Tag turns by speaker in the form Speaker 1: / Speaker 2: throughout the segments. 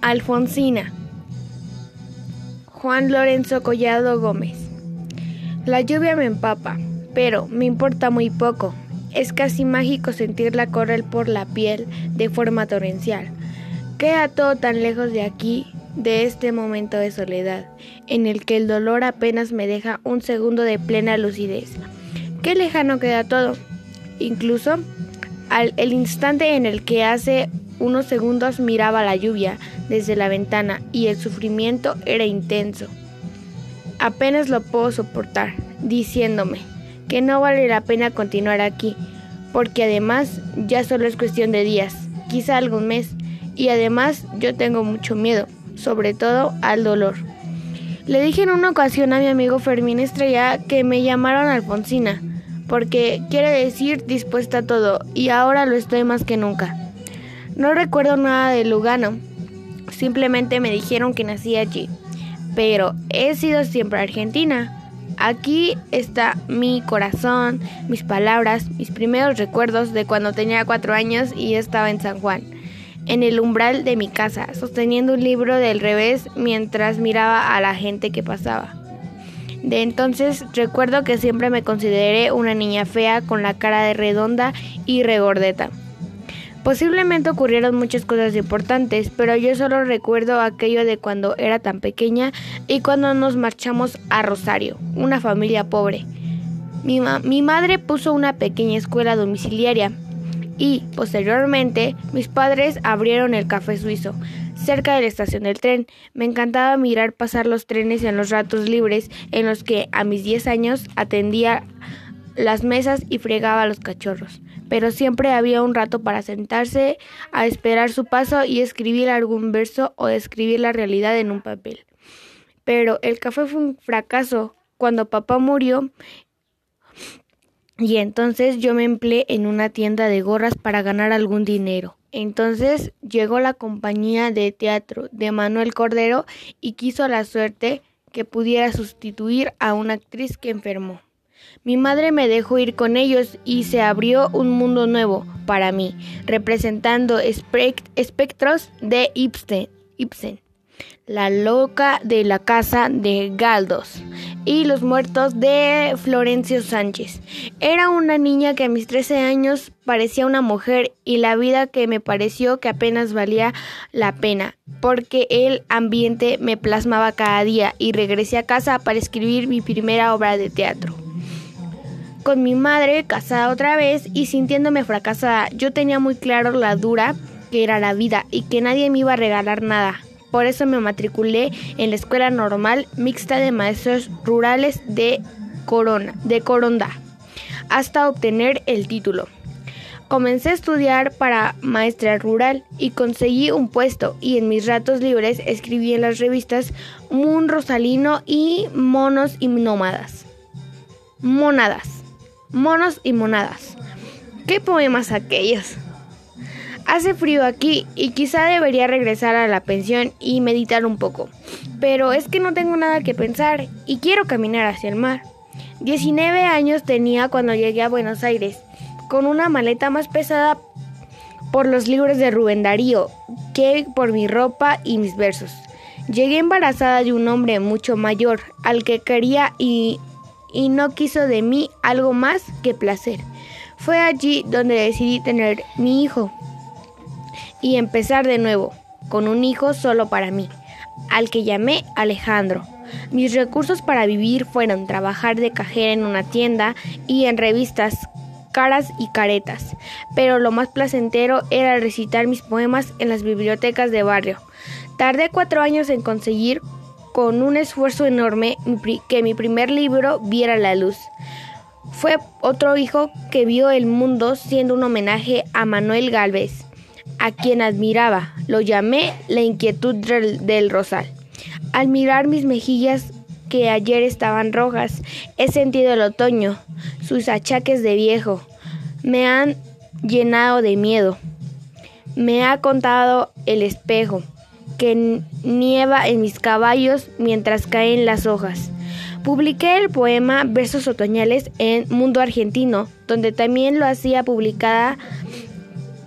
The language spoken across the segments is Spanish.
Speaker 1: Alfonsina. Juan Lorenzo Collado Gómez. La lluvia me empapa, pero me importa muy poco. Es casi mágico sentirla correr por la piel de forma torrencial. Queda todo tan lejos de aquí, de este momento de soledad, en el que el dolor apenas me deja un segundo de plena lucidez. Qué lejano queda todo. Incluso al el instante en el que hace unos segundos miraba la lluvia desde la ventana y el sufrimiento era intenso. Apenas lo puedo soportar, diciéndome que no vale la pena continuar aquí, porque además ya solo es cuestión de días, quizá algún mes, y además yo tengo mucho miedo, sobre todo al dolor. Le dije en una ocasión a mi amigo Fermín Estrella que me llamaron Alfonsina, porque quiere decir dispuesta a todo, y ahora lo estoy más que nunca. No recuerdo nada de Lugano, simplemente me dijeron que nací allí, pero he sido siempre argentina. Aquí está mi corazón, mis palabras, mis primeros recuerdos de cuando tenía cuatro años y estaba en San Juan, en el umbral de mi casa, sosteniendo un libro del revés mientras miraba a la gente que pasaba. De entonces recuerdo que siempre me consideré una niña fea con la cara redonda y regordeta. Posiblemente ocurrieron muchas cosas importantes, pero yo solo recuerdo aquello de cuando era tan pequeña y cuando nos marchamos a Rosario, una familia pobre. Mi madre puso una pequeña escuela domiciliaria y, posteriormente, mis padres abrieron el café suizo, cerca de la estación del tren. Me encantaba mirar pasar los trenes en los ratos libres en los que, a mis 10 años, atendía las mesas y fregaba a los cachorros pero siempre había un rato para sentarse a esperar su paso y escribir algún verso o describir la realidad en un papel. Pero el café fue un fracaso cuando papá murió y entonces yo me empleé en una tienda de gorras para ganar algún dinero. Entonces llegó la compañía de teatro de Manuel Cordero y quiso la suerte que pudiera sustituir a una actriz que enfermó. Mi madre me dejó ir con ellos y se abrió un mundo nuevo para mí, representando espectros de Ibsen, la loca de la casa de Galdos y los muertos de Florencio Sánchez. Era una niña que a mis 13 años parecía una mujer y la vida que me pareció que apenas valía la pena, porque el ambiente me plasmaba cada día y regresé a casa para escribir mi primera obra de teatro con mi madre casada otra vez y sintiéndome fracasada. Yo tenía muy claro la dura que era la vida y que nadie me iba a regalar nada. Por eso me matriculé en la escuela normal mixta de maestros rurales de Corona, de Coronda, hasta obtener el título. Comencé a estudiar para maestra rural y conseguí un puesto y en mis ratos libres escribí en las revistas Moon Rosalino y Monos y Nómadas. Monadas monos y monadas. ¿Qué poemas aquellos? Hace frío aquí y quizá debería regresar a la pensión y meditar un poco, pero es que no tengo nada que pensar y quiero caminar hacia el mar. 19 años tenía cuando llegué a Buenos Aires, con una maleta más pesada por los libros de Rubén Darío que por mi ropa y mis versos. Llegué embarazada de un hombre mucho mayor, al que quería y y no quiso de mí algo más que placer. Fue allí donde decidí tener mi hijo y empezar de nuevo, con un hijo solo para mí, al que llamé Alejandro. Mis recursos para vivir fueron trabajar de cajera en una tienda y en revistas caras y caretas, pero lo más placentero era recitar mis poemas en las bibliotecas de barrio. Tardé cuatro años en conseguir con un esfuerzo enorme que mi primer libro viera la luz. Fue otro hijo que vio el mundo siendo un homenaje a Manuel Galvez, a quien admiraba. Lo llamé La inquietud del, rosal. Al mirar mis mejillas que ayer estaban rojas, he sentido el otoño, sus achaques de viejo. Me han llenado de miedo. Me ha contado el espejo que nieva en mis caballos mientras caen las hojas. Publiqué el poema Versos Otoñales en Mundo Argentino, donde también lo hacía publicada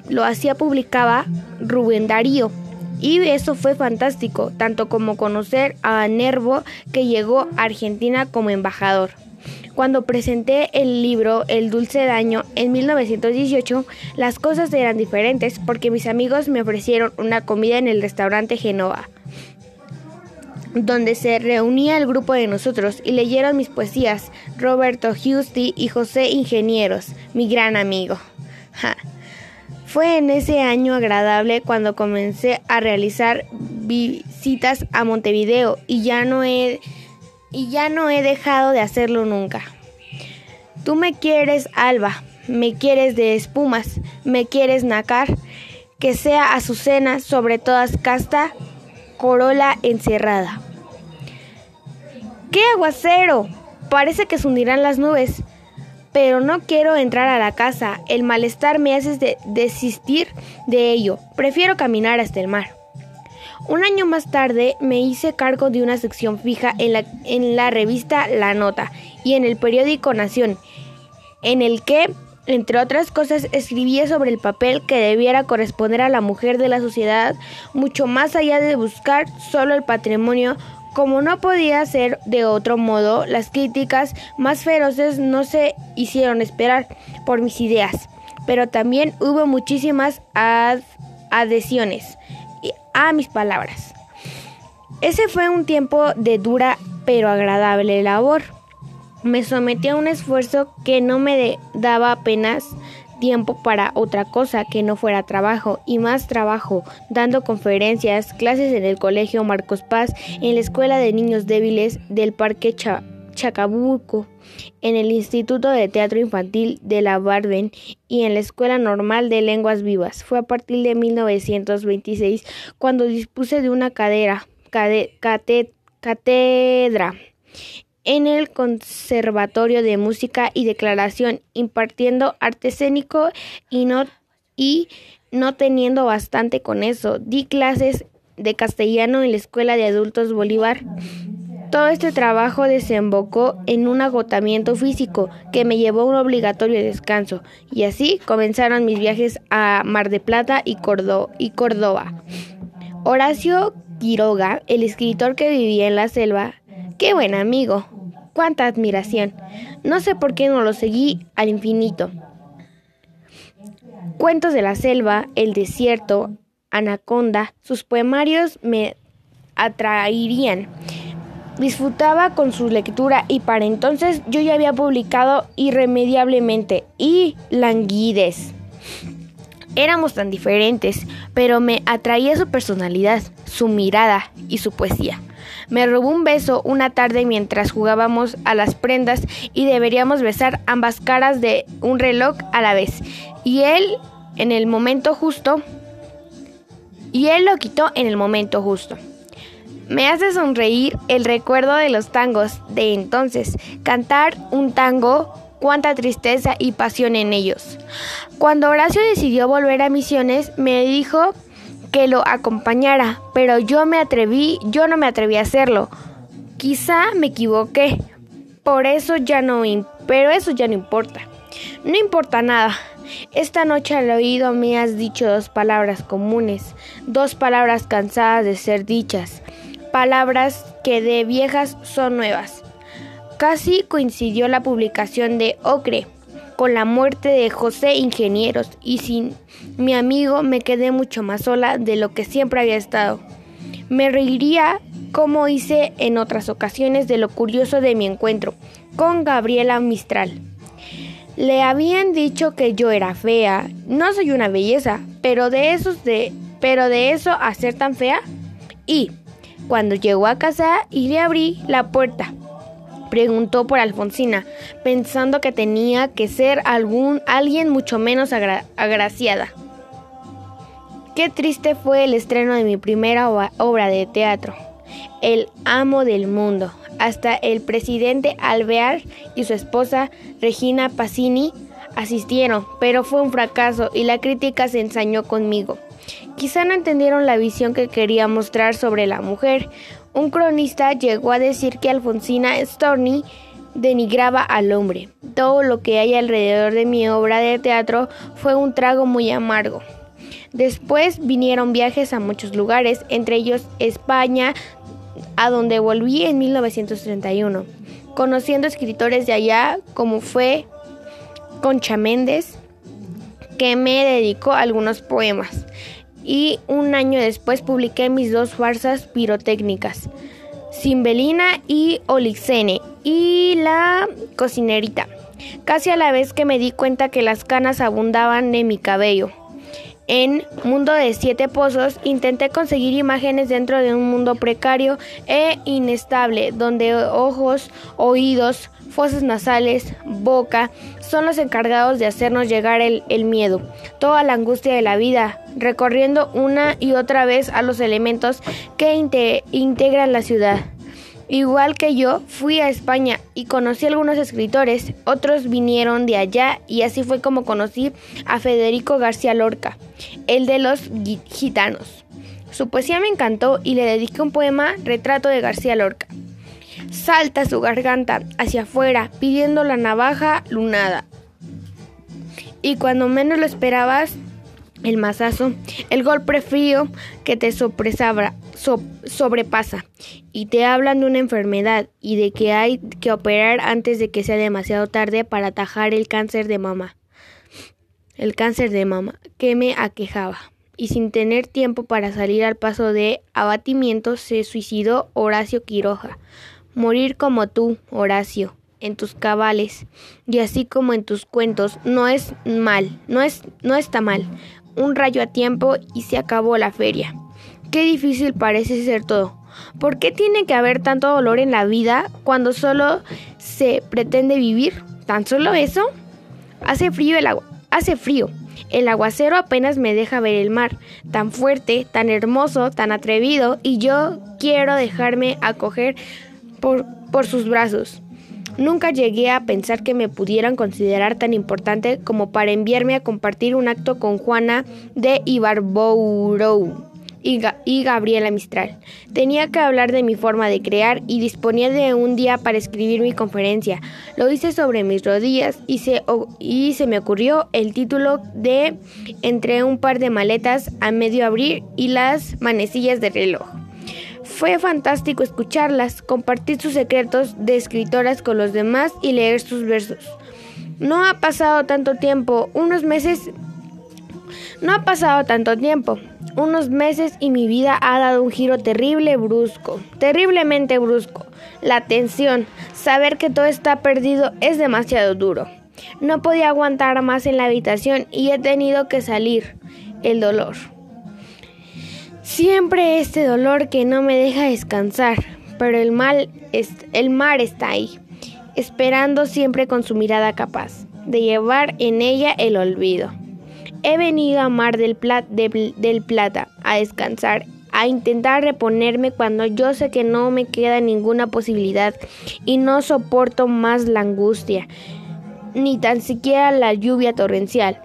Speaker 1: lo hacía publicaba Rubén Darío. Y eso fue fantástico, tanto como conocer a Nervo que llegó a Argentina como embajador. Cuando presenté el libro El dulce daño en 1918, las cosas eran diferentes porque mis amigos me ofrecieron una comida en el restaurante Genova, donde se reunía el grupo de nosotros y leyeron mis poesías, Roberto Giusti y José Ingenieros, mi gran amigo. Fue en ese año agradable cuando comencé a realizar visitas a Montevideo y ya no he, y ya no he dejado de hacerlo nunca. Tú me quieres, Alba, me quieres de espumas, me quieres nacar, que sea azucena sobre todas casta, corola encerrada. ¡Qué aguacero! Parece que se hundirán las nubes pero no quiero entrar a la casa. El malestar me hace desistir de ello. Prefiero caminar hasta el mar. Un año más tarde me hice cargo de una sección fija en la, en la revista La Nota y en el periódico Nación, en el que, entre otras cosas, escribía sobre el papel que debiera corresponder a la mujer de la sociedad, mucho más allá de buscar solo el patrimonio como no podía ser de otro modo, las críticas más feroces no se hicieron esperar por mis ideas, pero también hubo muchísimas adhesiones a mis palabras. Ese fue un tiempo de dura pero agradable labor. Me sometí a un esfuerzo que no me daba apenas tiempo para otra cosa que no fuera trabajo y más trabajo, dando conferencias, clases en el Colegio Marcos Paz, en la Escuela de Niños Débiles del Parque Chacabuco, en el Instituto de Teatro Infantil de la Barben y en la Escuela Normal de Lenguas Vivas. Fue a partir de 1926 cuando dispuse de una cadera, cátedra en el Conservatorio de Música y Declaración, impartiendo arte escénico y no, y no teniendo bastante con eso. Di clases de castellano en la Escuela de Adultos Bolívar. Todo este trabajo desembocó en un agotamiento físico que me llevó a un obligatorio descanso, y así comenzaron mis viajes a Mar de Plata y, y Córdoba. Horacio Quiroga, el escritor que vivía en la selva, qué buen amigo, cuánta admiración. No sé por qué no lo seguí al infinito. Cuentos de la selva, El desierto, Anaconda, sus poemarios me atraerían. Disfrutaba con su lectura y para entonces yo ya había publicado irremediablemente y Languides. Éramos tan diferentes, pero me atraía su personalidad, su mirada y su poesía. Me robó un beso una tarde mientras jugábamos a las prendas y deberíamos besar ambas caras de un reloj a la vez. Y él, en el momento justo, y él lo quitó en el momento justo. Me hace sonreír el recuerdo de los tangos de entonces. Cantar un tango, cuánta tristeza y pasión en ellos. Cuando Horacio decidió volver a Misiones, me dijo que lo acompañara, pero yo me atreví, yo no me atreví a hacerlo. Quizá me equivoqué, por eso ya no, pero eso ya no importa. No importa nada. Esta noche al oído me has dicho dos palabras comunes, dos palabras cansadas de ser dichas, palabras que de viejas son nuevas. Casi coincidió la publicación de Ocre con la muerte de José Ingenieros y sin mi amigo me quedé mucho más sola de lo que siempre había estado. Me reiría como hice en otras ocasiones de lo curioso de mi encuentro con Gabriela Mistral. Le habían dicho que yo era fea, no soy una belleza, pero de esos de pero de eso a ser tan fea. Y cuando llegó a casa y le abrí la puerta, preguntó por Alfonsina, pensando que tenía que ser algún alguien mucho menos agraciada. Qué triste fue el estreno de mi primera obra de teatro, El amo del mundo. Hasta el presidente Alvear y su esposa Regina Passini asistieron, pero fue un fracaso y la crítica se ensañó conmigo. Quizá no entendieron la visión que quería mostrar sobre la mujer, un cronista llegó a decir que Alfonsina Storni denigraba al hombre. Todo lo que hay alrededor de mi obra de teatro fue un trago muy amargo. Después vinieron viajes a muchos lugares, entre ellos España, a donde volví en 1931, conociendo escritores de allá como fue Concha Méndez, que me dedicó algunos poemas. Y un año después publiqué mis dos farsas pirotécnicas, Simbelina y Olixene, y La cocinerita, casi a la vez que me di cuenta que las canas abundaban en mi cabello. En Mundo de Siete Pozos intenté conseguir imágenes dentro de un mundo precario e inestable, donde ojos, oídos, fosas nasales, boca, son los encargados de hacernos llegar el, miedo, toda la angustia de la vida, recorriendo una y otra vez a los elementos que integran la ciudad. Igual que yo, fui a España y conocí a algunos escritores, otros vinieron de allá y así fue como conocí a Federico García Lorca, el de los gitanos. Su poesía me encantó y le dediqué un poema, Retrato de García Lorca. Salta su garganta hacia afuera, pidiendo la navaja lunada. Y cuando menos lo esperabas, el mazazo, el golpe frío que te sobrepasa y te hablan de una enfermedad y de que hay que operar antes de que sea demasiado tarde para atajar el cáncer de mama. El cáncer de mama que me aquejaba. Y sin tener tiempo para salir al paso de abatimiento se suicidó Horacio Quiroja. Morir como tú, Horacio, en tus cabales y así como en tus cuentos no es mal, no es no está mal un rayo a tiempo y se acabó la feria. Qué difícil parece ser todo. ¿Por qué tiene que haber tanto dolor en la vida cuando solo se pretende vivir? ¿Tan solo eso? Hace frío el agua. Hace frío. El aguacero apenas me deja ver el mar, tan fuerte, tan hermoso, tan atrevido, y yo quiero dejarme acoger por, por sus brazos. Nunca llegué a pensar que me pudieran considerar tan importante como para enviarme a compartir un acto con Juana de Ibarbourou y, Gabriela Mistral. Tenía que hablar de mi forma de crear y disponía de un día para escribir mi conferencia. Lo hice sobre mis rodillas y se, y se me ocurrió el título de Entre un par de maletas a medio abrir y las manecillas de reloj. Fue fantástico escucharlas, compartir sus secretos de escritoras con los demás y leer sus versos. No ha pasado tanto tiempo, unos meses... No ha pasado tanto tiempo, unos meses y mi vida ha dado un giro terrible, brusco, terriblemente brusco. La tensión, saber que todo está perdido es demasiado duro. No podía aguantar más en la habitación y he tenido que salir. El dolor. Siempre este dolor que no me deja descansar, pero el mal el mar está ahí, esperando siempre con su mirada capaz de llevar en ella el olvido. He venido a Mar del, del Plata a descansar, a intentar reponerme cuando yo sé que no me queda ninguna posibilidad y no soporto más la angustia, ni tan siquiera la lluvia torrencial.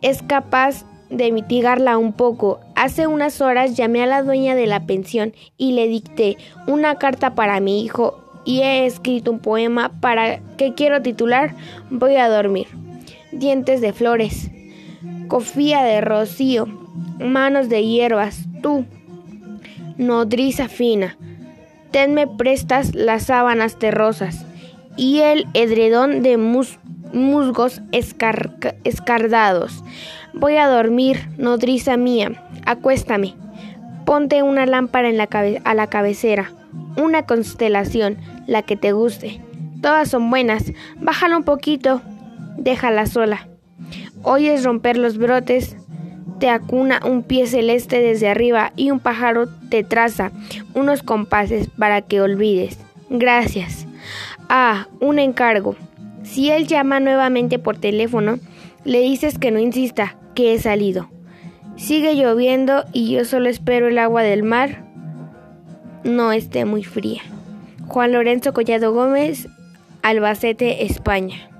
Speaker 1: Es capaz de mitigarla un poco. Hace unas horas llamé a la dueña de la pensión y le dicté una carta para mi hijo y he escrito un poema para que quiero titular Voy a dormir. Dientes de flores, cofía de rocío, manos de hierbas, tú, nodriza fina, tenme prestas las sábanas terrosas y el edredón de musgos escardados. Voy a dormir, nodriza mía, acuéstame. Ponte una lámpara en la a la cabecera, una constelación, la que te guste. Todas son buenas, bájala un poquito, déjala sola. Oyes romper los brotes, te acuna un pie celeste desde arriba y un pájaro te traza unos compases para que olvides. Gracias. Ah, un encargo. Si él llama nuevamente por teléfono, le dices que no insista, que he salido. Sigue lloviendo y yo solo espero el agua del mar no esté muy fría. Juan Lorenzo Collado Gómez, Albacete, España.